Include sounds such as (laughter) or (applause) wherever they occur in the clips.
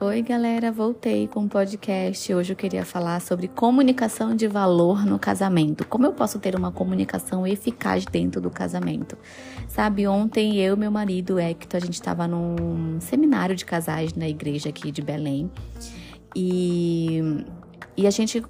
Oi, galera, voltei com o podcast. Hoje eu queria falar sobre comunicação de valor no casamento. Como eu posso ter uma comunicação eficaz dentro do casamento? Sabe, ontem eu e meu marido, Hector, a gente estava num seminário de casais na igreja aqui de Belém. E, e a gente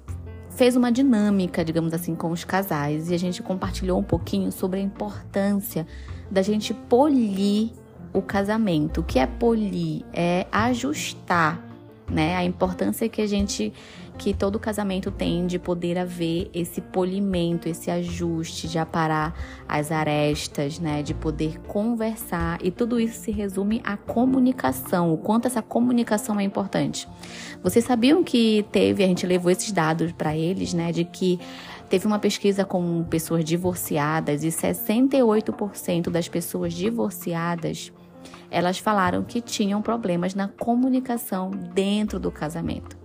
fez uma dinâmica, digamos assim, com os casais. E a gente compartilhou um pouquinho sobre a importância da gente polir o casamento. O que é polir? É ajustar, né? A importância que a gente que todo casamento tem de poder haver esse polimento, esse ajuste, de aparar as arestas, né, de poder conversar e tudo isso se resume à comunicação, o quanto essa comunicação é importante. Vocês sabiam que teve, a gente levou esses dados para eles, né, de que Teve uma pesquisa com pessoas divorciadas e 68% das pessoas divorciadas elas falaram que tinham problemas na comunicação dentro do casamento.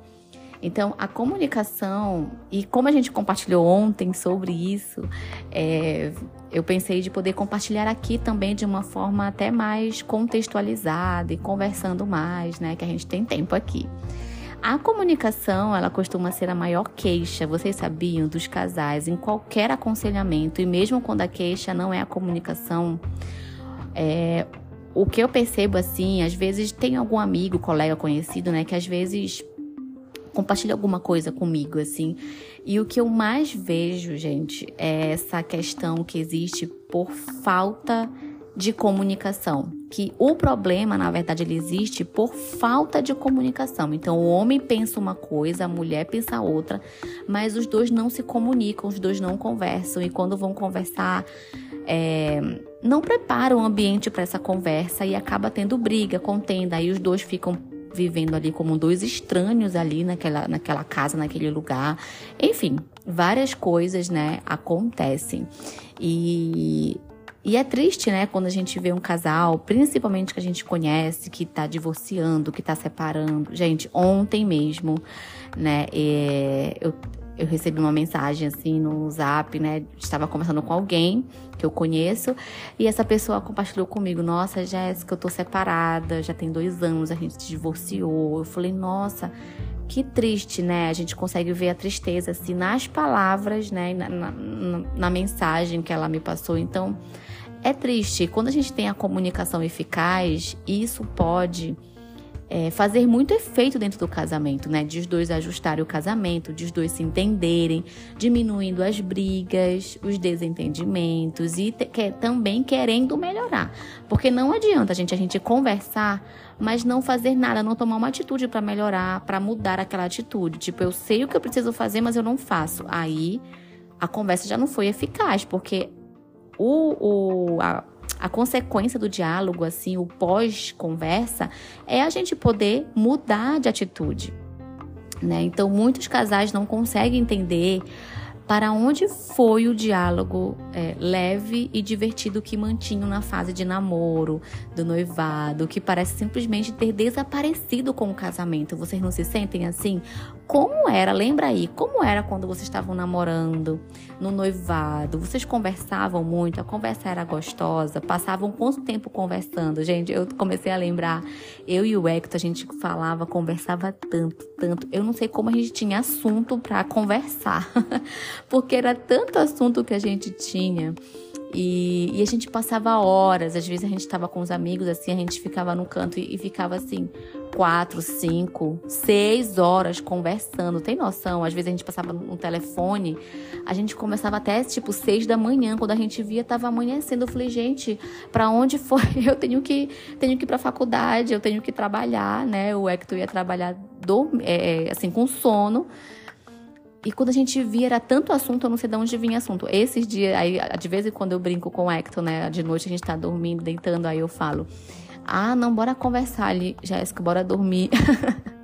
Então, a comunicação, e como a gente compartilhou ontem sobre isso, é, eu pensei de poder compartilhar aqui também de uma forma até mais contextualizada e conversando mais, né? Que a gente tem tempo aqui. A comunicação, ela costuma ser a maior queixa, vocês sabiam, dos casais em qualquer aconselhamento, e mesmo quando a queixa não é a comunicação, é, o que eu percebo assim, às vezes tem algum amigo, colega conhecido, né, que às vezes compartilha alguma coisa comigo, assim. E o que eu mais vejo, gente, é essa questão que existe por falta de comunicação. Que o problema, na verdade, ele existe por falta de comunicação. Então, o homem pensa uma coisa, a mulher pensa outra, mas os dois não se comunicam, os dois não conversam. E quando vão conversar, é, não prepara o ambiente para essa conversa e acaba tendo briga, contenda. Aí os dois ficam vivendo ali como dois estranhos ali naquela, naquela casa, naquele lugar. Enfim, várias coisas, né, acontecem. E, e é triste, né, quando a gente vê um casal, principalmente que a gente conhece, que tá divorciando, que tá separando. Gente, ontem mesmo, né, é, eu eu recebi uma mensagem assim no zap, né? Estava conversando com alguém que eu conheço e essa pessoa compartilhou comigo: Nossa, Jéssica, eu tô separada, já tem dois anos, a gente se divorciou. Eu falei: Nossa, que triste, né? A gente consegue ver a tristeza assim nas palavras, né? Na, na, na mensagem que ela me passou. Então, é triste. Quando a gente tem a comunicação eficaz, isso pode é, fazer muito efeito dentro do casamento, né? De os dois ajustarem o casamento, de os dois se entenderem, diminuindo as brigas, os desentendimentos e que, também querendo melhorar. Porque não adianta a gente, a gente conversar, mas não fazer nada, não tomar uma atitude para melhorar, para mudar aquela atitude. Tipo, eu sei o que eu preciso fazer, mas eu não faço. Aí a conversa já não foi eficaz, porque o, o, a, a consequência do diálogo, assim, o pós-conversa, é a gente poder mudar de atitude. Né? Então, muitos casais não conseguem entender para onde foi o diálogo é, leve e divertido que mantinham na fase de namoro, do noivado, que parece simplesmente ter desaparecido com o casamento. Vocês não se sentem assim? Como era? Lembra aí? Como era quando vocês estavam namorando, no noivado? Vocês conversavam muito? A conversa era gostosa? Passavam quanto tempo conversando? Gente, eu comecei a lembrar. Eu e o Hector, a gente falava, conversava tanto, tanto. Eu não sei como a gente tinha assunto para conversar. (laughs) porque era tanto assunto que a gente tinha. E, e, a gente passava horas, às vezes a gente estava com os amigos, assim, a gente ficava no canto e, e, ficava assim, quatro, cinco, seis horas conversando. Tem noção? Às vezes a gente passava no telefone, a gente começava até tipo seis da manhã, quando a gente via, tava amanhecendo. Eu falei, gente, para onde foi? (laughs) Eu tenho que, tenho que ir pra faculdade, eu tenho que trabalhar, né? O Hector ia trabalhar dormir, é, é, assim, com sono. E quando a gente via, era tanto assunto, eu não sei de onde vinha assunto. Esses dias, aí, de vez em quando eu brinco com o Hector, né? De noite a gente tá dormindo, deitando, aí eu falo: Ah, não, bora conversar ali, Jéssica, bora dormir. (laughs)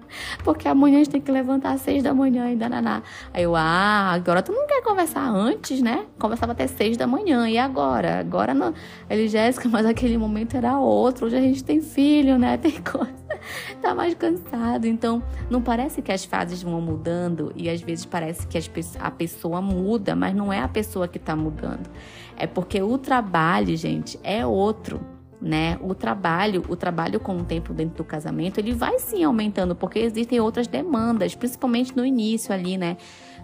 Porque amanhã a gente tem que levantar às seis da manhã e dananá. Aí eu, ah, agora tu não quer conversar antes, né? Conversava até seis da manhã. E agora? Agora não. Ele, Jéssica, mas aquele momento era outro. Hoje a gente tem filho, né? (laughs) Tem coisa. (laughs) tá mais cansado. Então, não parece que as fases vão mudando e às vezes parece que a pessoa muda, mas não é a pessoa que tá mudando. É porque o trabalho, gente, é outro. né? O trabalho, o trabalho com o tempo dentro do casamento, ele vai sim aumentando, porque existem outras demandas, principalmente no início ali, né?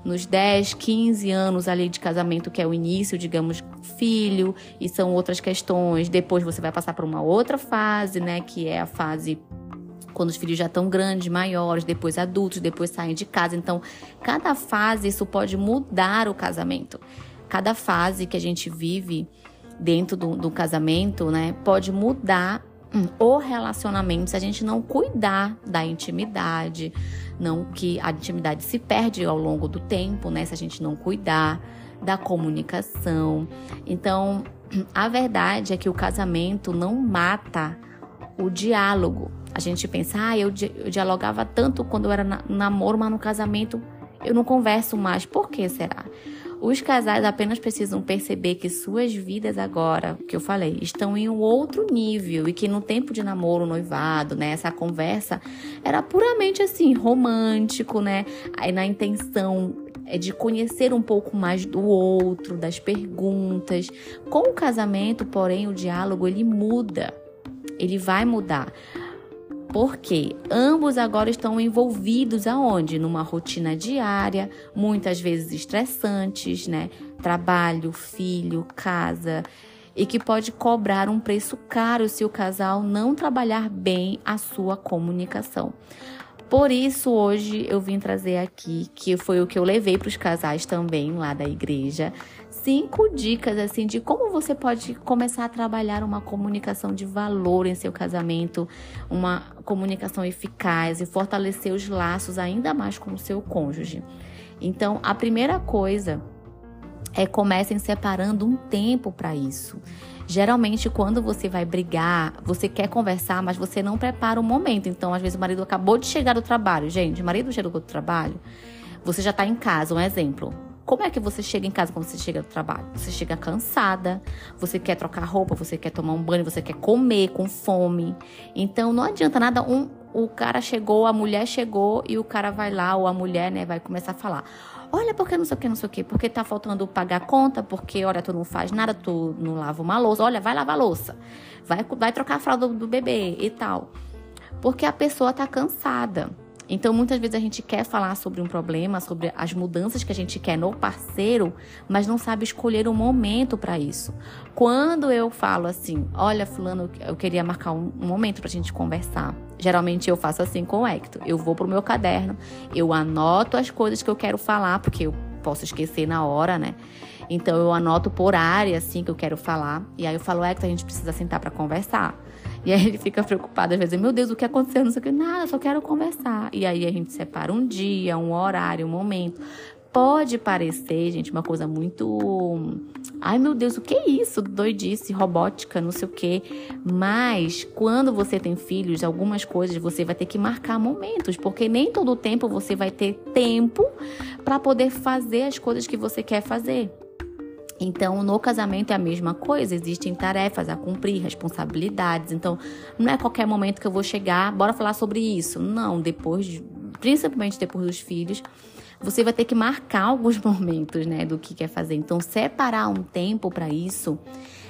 Nos 10, 15 anos ali de casamento, que é o início, digamos, filho, e são outras questões. Depois você vai passar por uma outra fase, né? Que é a fase quando os filhos já estão grandes, maiores, depois adultos, depois saem de casa. Então, cada fase isso pode mudar o casamento. Cada fase que a gente vive dentro do, do casamento, né, pode mudar hum, o relacionamento se a gente não cuidar da intimidade, não que a intimidade se perde ao longo do tempo, né, se a gente não cuidar da comunicação. Então, a verdade é que o casamento não mata o diálogo. A gente pensa, ah, eu, eu dialogava tanto quando eu era na, namoro, mas no casamento eu não converso mais. Por que será? Os casais apenas precisam perceber que suas vidas agora, que eu falei, estão em um outro nível e que no tempo de namoro, noivado, né, essa conversa era puramente assim, romântico, né? Aí na intenção é de conhecer um pouco mais do outro, das perguntas. Com o casamento, porém, o diálogo ele muda. Ele vai mudar. Porque ambos agora estão envolvidos aonde? Numa rotina diária, muitas vezes estressantes, né? Trabalho, filho, casa, e que pode cobrar um preço caro se o casal não trabalhar bem a sua comunicação. Por isso, hoje eu vim trazer aqui, que foi o que eu levei para os casais também lá da igreja, cinco dicas assim de como você pode começar a trabalhar uma comunicação de valor em seu casamento, uma comunicação eficaz e fortalecer os laços ainda mais com o seu cônjuge. Então, a primeira coisa é comecem separando um tempo para isso. Geralmente, quando você vai brigar, você quer conversar, mas você não prepara o momento. Então, às vezes, o marido acabou de chegar do trabalho. Gente, o marido chegou do trabalho, você já está em casa, um exemplo. Como é que você chega em casa quando você chega do trabalho? Você chega cansada, você quer trocar roupa, você quer tomar um banho, você quer comer com fome. Então não adianta nada um o cara chegou, a mulher chegou e o cara vai lá ou a mulher, né, vai começar a falar: Olha, porque não sei o que, não sei o que, porque tá faltando pagar conta, porque, olha, tu não faz nada, tu não lava uma louça, olha, vai lavar louça, vai, vai trocar a fralda do, do bebê e tal. Porque a pessoa tá cansada. Então, muitas vezes a gente quer falar sobre um problema, sobre as mudanças que a gente quer no parceiro, mas não sabe escolher um momento para isso. Quando eu falo assim, olha, fulano, eu queria marcar um, momento para a gente conversar. Geralmente eu faço assim com o Hector. Eu vou pro meu caderno, eu anoto as coisas que eu quero falar, porque eu posso esquecer na hora, né? Então eu anoto por área assim que eu quero falar. E aí eu falo, Hector, a gente precisa sentar para conversar. E aí ele fica preocupado, às vezes, meu Deus, o que aconteceu? Não sei o que, nada, só quero conversar. E aí a gente separa um dia, um horário, um momento. Pode parecer, gente, uma coisa muito. Ai, meu Deus, o que é isso? Doidice, robótica, não sei o quê. Mas quando você tem filhos, algumas coisas você vai ter que marcar momentos, porque nem todo tempo você vai ter tempo para poder fazer as coisas que você quer fazer. Então, no casamento é a mesma coisa, existem tarefas a cumprir, responsabilidades. Então, não é qualquer momento que eu vou chegar, bora falar sobre isso. Não, depois, de, principalmente depois dos filhos, você vai ter que marcar (laughs) alguns momentos, né, do que quer fazer. Então, separar um tempo para isso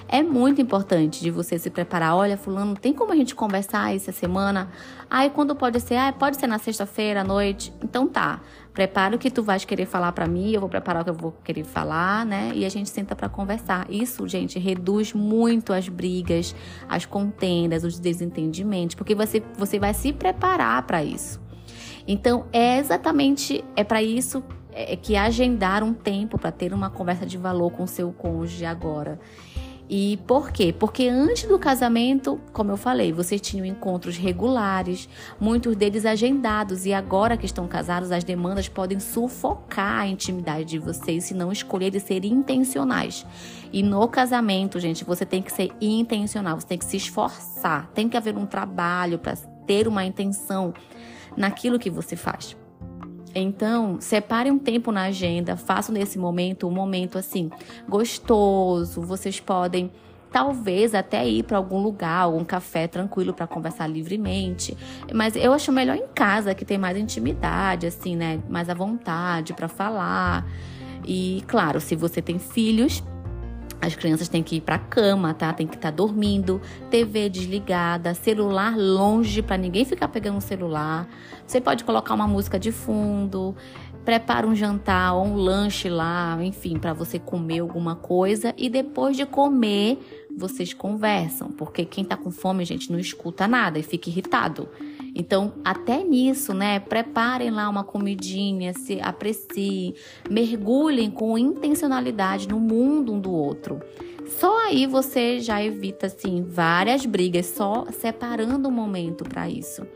é muito importante de você se preparar. Olha, fulano, tem como a gente conversar essa semana? Aí quando pode ser? Ah, pode ser na sexta-feira à noite. Então tá. Prepara o que tu vais querer falar para mim, eu vou preparar o que eu vou querer falar, né? E a gente senta para conversar. Isso, gente, reduz muito as brigas, as contendas, os desentendimentos, porque você você vai se preparar para isso. Então, é exatamente é para isso é, que agendar um tempo para ter uma conversa de valor com seu cônjuge agora. E por quê? Porque antes do casamento, como eu falei, vocês tinham encontros regulares, muitos deles agendados, e agora que estão casados, as demandas podem sufocar a intimidade de vocês se não escolherem ser intencionais. E no casamento, gente, você tem que ser intencional, você tem que se esforçar, tem que haver um trabalho para ter uma intenção naquilo que você faz. Então, separe um tempo na agenda, façam nesse momento um momento assim gostoso. Vocês podem talvez até ir para algum lugar, algum café tranquilo para conversar livremente. Mas eu acho melhor em casa, que tem mais intimidade, assim, né? Mais à vontade para falar. E claro, se você tem filhos, As crianças têm que ir para cama, tá? Tem que estar tá dormindo, TV desligada, celular longe para ninguém ficar pegando o celular. Você pode colocar uma música de fundo, prepara um jantar ou um lanche lá, enfim, para você comer alguma coisa e depois de comer, vocês conversam, porque quem tá com fome, gente, não escuta nada e fica irritado. Então, até nisso, né? Preparem lá uma comidinha, se apreciem, mergulhem com intencionalidade no mundo um do outro. Só aí você já evita assim várias brigas, só separando um momento para isso.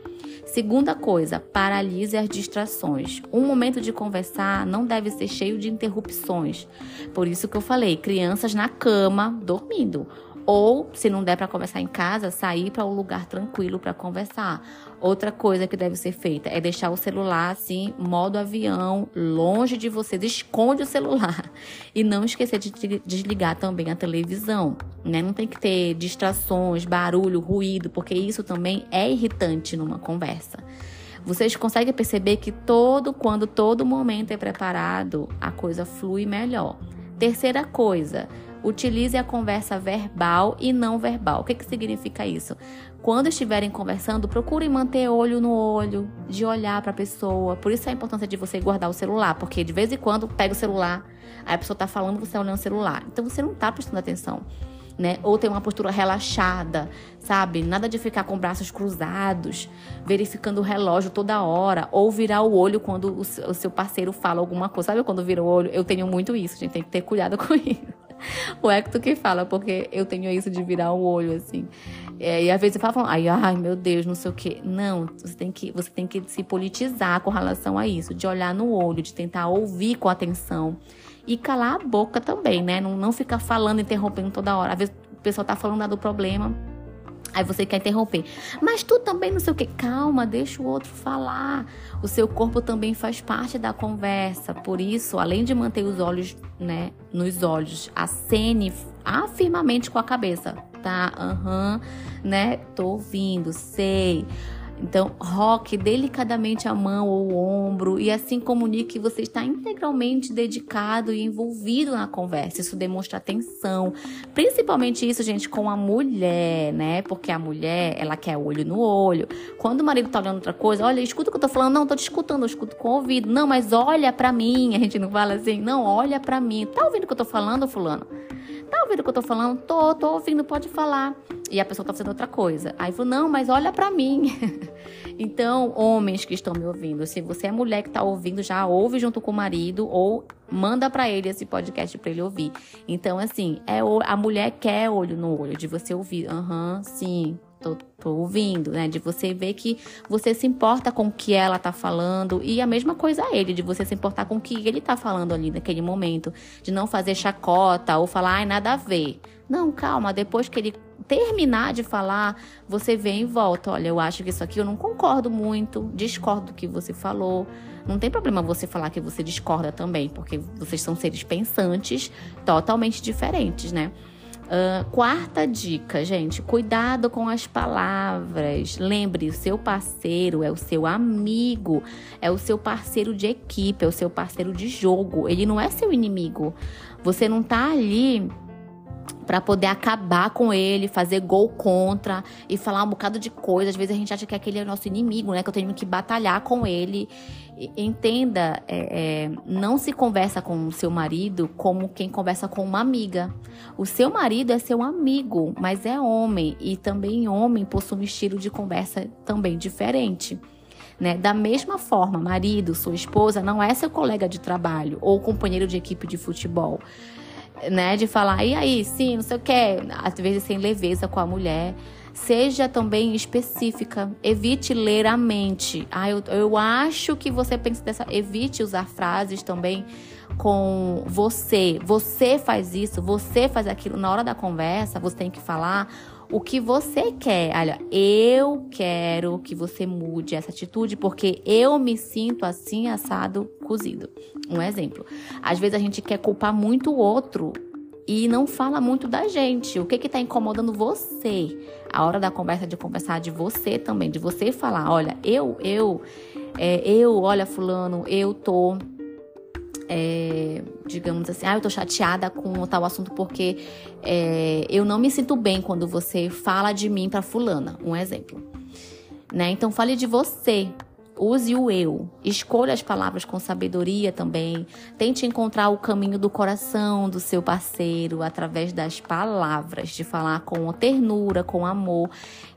Segunda coisa, paralise as distrações. Um momento de conversar não deve ser cheio de interrupções. Por isso que eu falei, crianças na cama, dormindo. Ou, se não der para conversar em casa, sair para um lugar tranquilo para conversar. Outra coisa que deve ser feita é deixar o celular assim, modo avião, longe de você. Esconde o celular. (laughs) E não esquecer de desligar também a televisão. Né? Não tem que ter distrações, barulho, ruído, porque isso também é irritante numa conversa. Vocês conseguem perceber que todo, quando todo momento é preparado, a coisa flui melhor. Terceira coisa, Utilize a conversa verbal e não verbal. O que, que significa isso? Quando estiverem conversando, procurem manter olho no olho, de olhar para a pessoa. Por isso a importância de você guardar o celular, porque de vez em quando pega o celular, aí a pessoa está falando, você está olhando o celular. Então você não está prestando atenção. Né? Ou ter uma postura relaxada, sabe? Nada de ficar com braços cruzados, verificando o relógio toda hora, ou virar o olho quando o seu parceiro fala alguma coisa. Sabe quando vira o olho? Eu tenho muito isso, gente tem que ter cuidado (laughs) com isso o Hector que fala, porque eu tenho isso de virar o olho, assim. É, e às vezes falo, ai, ai, meu Deus, não sei o quê. Não, você tem, que, você tem que se politizar com relação a isso, de olhar no olho, de tentar ouvir com atenção. E calar a boca também, né? Não, não ficar falando, interrompendo toda hora. Às vezes o pessoal tá falando do problema, Aí você quer interromper. Mas tu também não sei o que. Calma, deixa o outro falar. O seu corpo também faz parte da conversa. Por isso, além de manter os olhos, né, nos olhos, acene afirmamente com a cabeça. Tá? Aham, uhum, né? Tô ouvindo, sei. Então, roque delicadamente a mão ou o ombro e assim comunique que você está integralmente dedicado e envolvido na conversa. Isso demonstra atenção. Principalmente isso, gente, com a mulher, né? Porque a mulher, ela quer olho no olho. Quando o marido tá olhando outra coisa, olha, escuta o que eu tô falando. Não, tô te escutando, eu escuto com o ouvido. Não, mas olha para mim. A gente não fala assim, não, olha para mim. Tá ouvindo o que eu tô falando, fulano? Tá ouvindo o que eu tô falando? Tô, tô ouvindo, pode falar. E a pessoa tá fazendo outra coisa. Aí falou, não, mas olha para mim. (laughs) então, homens que estão me ouvindo, se você é mulher que tá ouvindo, já ouve junto com o marido ou manda para ele esse podcast para ele ouvir. Então, assim, é a mulher quer olho no olho de você ouvir. Aham, uhum, sim, tô, tô ouvindo, né? De você ver que você se importa com o que ela tá falando. E a mesma coisa a ele, de você se importar com o que ele tá falando ali naquele momento. De não fazer chacota ou falar, ai, nada a ver. Não, calma, depois que ele terminar de falar, você vem e volta. Olha, eu acho que isso aqui eu não concordo muito, discordo do que você falou. Não tem problema você falar que você discorda também, porque vocês são seres pensantes totalmente diferentes, né? Uh, quarta dica, gente: cuidado com as palavras. Lembre, o seu parceiro é o seu amigo, é o seu parceiro de equipe, é o seu parceiro de jogo. Ele não é seu inimigo. Você não tá ali para poder acabar com ele, fazer gol contra e falar um bocado de coisa. Às vezes a gente acha que aquele é o nosso inimigo, né? Que eu tenho que batalhar com ele. Entenda, é, é, não se conversa com o seu marido como quem conversa com uma amiga. O seu marido é seu amigo, mas é homem e também homem possui um estilo de conversa também diferente. Né? Da mesma forma, marido, sua esposa não é seu colega de trabalho ou companheiro de equipe de futebol né? De falar, e aí, sim, não sei o que. Às vezes sem leveza com a mulher. Seja também específica. Evite ler a mente. Ah, eu, eu acho que você pensa dessa. Evite usar frases também com você. Você faz isso, você faz aquilo. Na hora da conversa, você tem que falar o que você quer. Olha, eu quero que você mude essa atitude porque eu me sinto assim, assado, cozido. Um exemplo. Às vezes a gente quer culpar muito o outro e não fala muito da gente. O que que tá incomodando você? A hora da conversa de conversar de você também, de você falar, olha, eu, eu, é, eu, olha fulano, eu tô é, digamos assim, ah, eu tô chateada com tal assunto porque é, eu não me sinto bem quando você fala de mim para fulana, um exemplo. Né? Então fale de você, use o eu, escolha as palavras com sabedoria também, tente encontrar o caminho do coração do seu parceiro através das palavras, de falar com ternura, com amor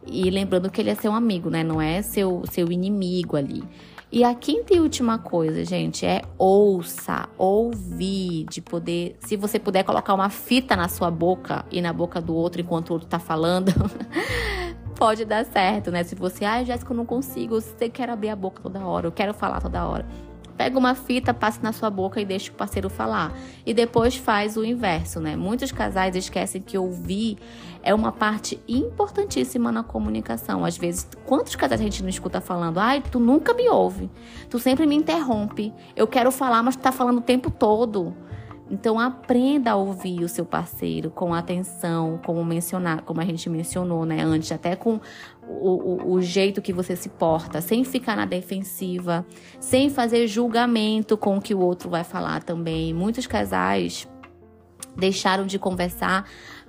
e lembrando que ele é seu amigo, né? Não é seu seu inimigo ali. E a quinta e última coisa, gente, é ouça, ouvir, de poder. Se você puder colocar uma fita na sua boca e na boca do outro enquanto o outro tá falando, (laughs) pode dar certo, né? Se você, ah, Jéssica, eu não consigo, você quer abrir a boca toda hora, eu quero falar toda hora. Pega uma fita, passe na sua boca e deixa o parceiro falar. E depois faz o inverso, né? Muitos casais esquecem que ouvir é uma parte importantíssima na comunicação. Às vezes, quantos casais a gente não escuta falando? Ai, tu nunca me ouve. Tu sempre me interrompe. Eu quero falar, mas tu tá falando o tempo todo. Então aprenda a ouvir o seu parceiro com atenção, como mencionar, como a gente mencionou, né, antes, até com o, o, o, jeito que você se porta, sem ficar na defensiva, sem fazer julgamento com o que o outro vai falar também. Muitos casais deixaram de conversar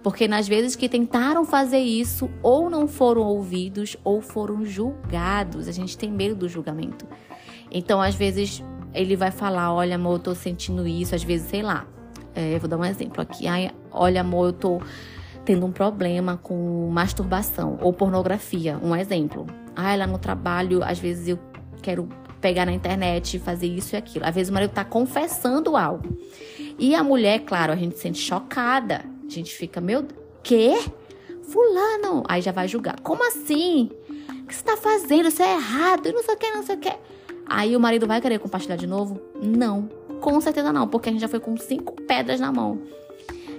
porque nas vezes que tentaram fazer isso, ou não foram ouvidos ou foram julgados. A gente tem medo do julgamento. Então, às vezes, ele vai falar: Olha, amor, eu tô sentindo isso. Às vezes, sei lá, é, vou dar um exemplo aqui. Ai, olha, amor, eu tô tendo um problema com masturbação ou pornografia. Um exemplo. Ah, lá no trabalho, às vezes eu quero pegar na internet e fazer isso e aquilo. Às vezes o marido tá confessando algo. E a mulher, claro, a gente se sente chocada. A gente fica, meu, quê? Fulano. Aí já vai julgar. Como assim? O que você tá fazendo? Isso é errado. E não sei o que, não sei o que. Aí o marido vai querer compartilhar de novo? Não, com certeza não, porque a gente já foi com cinco pedras na mão.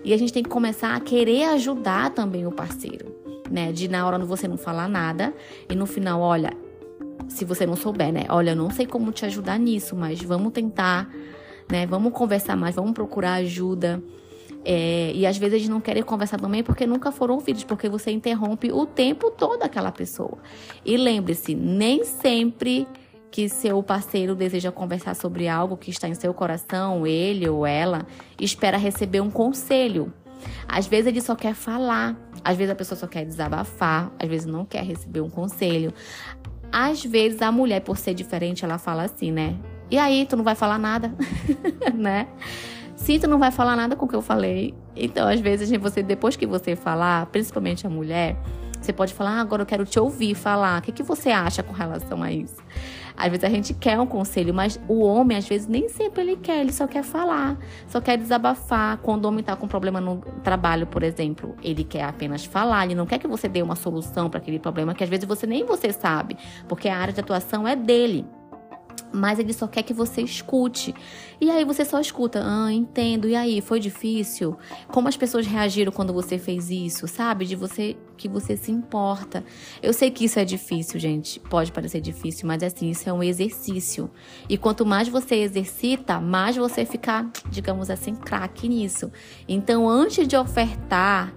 E a gente tem que começar a querer ajudar também o parceiro, né? De na hora você não falar nada e no final, olha, se você não souber, né? Olha, eu não sei como te ajudar nisso, mas vamos tentar, né? Vamos conversar mais, vamos procurar ajuda. É, e às vezes eles não querem conversar também porque nunca foram ouvidos, porque você interrompe o tempo todo aquela pessoa. E lembre-se, nem sempre que seu parceiro deseja conversar sobre algo que está em seu coração, ele ou ela, espera receber um conselho. Às vezes ele só quer falar, às vezes a pessoa só quer desabafar, às vezes não quer receber um conselho. Às vezes a mulher, por ser diferente, ela fala assim, né? E aí, tu não vai falar nada, (laughs) né? Se tu não vai falar nada com o que eu falei, então às vezes você depois que você falar, principalmente a mulher, você pode falar, ah, agora eu quero te ouvir falar. O que, que você acha com relação a isso? Às vezes a gente quer um conselho, mas o homem, às vezes, nem sempre ele quer, ele só quer falar, só quer desabafar. Quando o homem está com problema no trabalho, por exemplo, ele quer apenas falar, ele não quer que você dê uma solução para aquele problema, que às vezes você nem você sabe, porque a área de atuação é dele mas ele só quer que você escute. E aí você só escuta, ah, entendo. E aí, foi difícil? Como as pessoas reagiram quando você fez isso, sabe? De você que você se importa. Eu sei que isso é difícil, gente. Pode parecer difícil, mas assim, isso é um exercício. E quanto mais você exercita, mais você fica, digamos assim, craque nisso. Então, antes de ofertar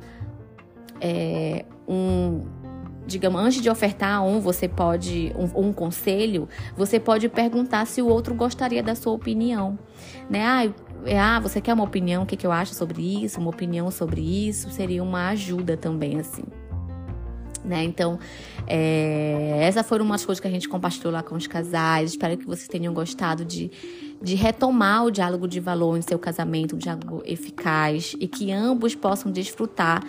é, um digamos, antes de ofertar um, você pode um, um, conselho, você pode perguntar se o outro gostaria da sua opinião, né? Ah, ah você quer uma opinião? O que, que eu acho sobre isso? Uma opinião sobre isso seria uma ajuda também, assim. Né? Então, é, essa foram umas coisas que a gente compartilhou lá com os casais. Espero que vocês tenham gostado de, de retomar o diálogo de valor em seu casamento, um diálogo eficaz e que ambos possam desfrutar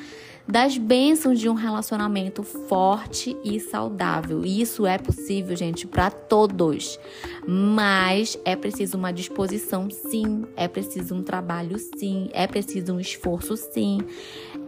das bênçãos de um relacionamento forte e saudável. Isso é possível, gente, para todos. Mas é preciso uma disposição, sim. É preciso um trabalho, sim. É preciso um esforço, sim.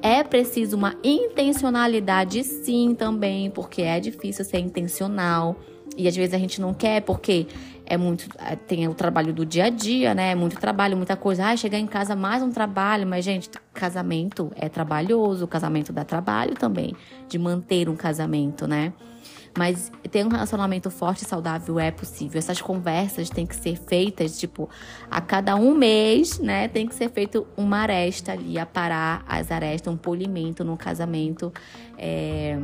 É preciso uma intencionalidade, sim, também, porque é difícil ser intencional. E às vezes a gente não quer porque é muito é, tem o trabalho do dia a dia, né? É muito trabalho, muita coisa. Ah, chegar em casa mais um trabalho, mas gente, casamento é trabalhoso, casamento dá trabalho também de manter um casamento, né? Mas ter um relacionamento forte e saudável é possível. Essas conversas têm que ser feitas, tipo, a cada um mês, né? Tem que ser feito uma aresta ali, a parar as arestas, um polimento no casamento. É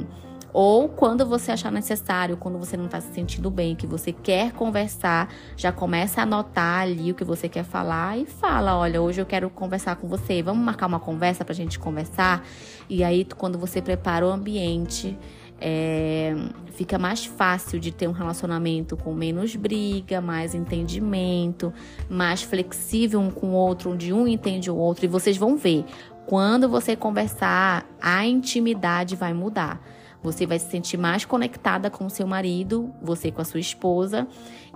Ou quando você achar necessário, quando você não está se sentindo bem, que você quer conversar, já começa a anotar ali o que você quer falar e fala: olha, hoje eu quero conversar com você, vamos marcar uma conversa para a gente conversar. E aí, quando você prepara o ambiente, é, fica mais fácil de ter um relacionamento com menos briga, mais entendimento, mais flexível um com o outro, onde um entende o outro. E vocês vão ver, quando você conversar, a intimidade vai mudar. Você vai se sentir mais conectada com o seu marido, você com a sua esposa,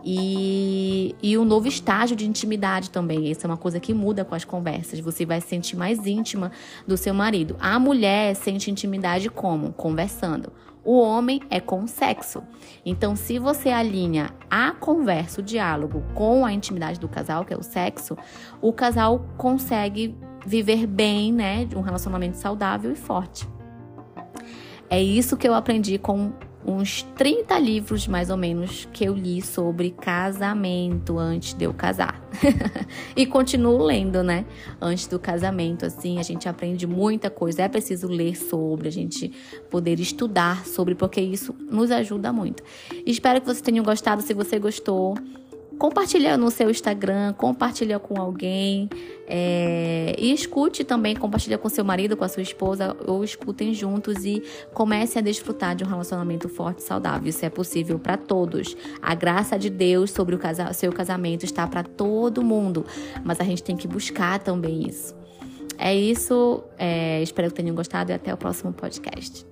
e, e um novo estágio de intimidade também. Essa é uma coisa que muda com as conversas. Você vai se sentir mais íntima do seu marido. A mulher sente intimidade como? Conversando. O homem é com o sexo. Então, se você alinha a conversa, o diálogo com a intimidade do casal, que é o sexo, o casal consegue viver bem, né, um relacionamento saudável e forte. É isso que eu aprendi com uns 30 livros mais ou menos que eu li sobre casamento antes de eu casar. (laughs) e continuo lendo, né? Antes do casamento, assim, a gente aprende muita coisa. É preciso ler sobre, a gente poder estudar sobre, porque isso nos ajuda muito. Espero que vocês tenham gostado. Se você gostou, compartilha no seu Instagram, compartilha com alguém é, e escute também, compartilha com seu marido, com a sua esposa, ou escutem juntos e comece a desfrutar de um relacionamento forte e saudável. Isso é possível para todos. A graça de Deus sobre o casa, seu casamento está para todo mundo, mas a gente tem que buscar também isso. É isso, é, espero que tenham gostado e até o próximo podcast.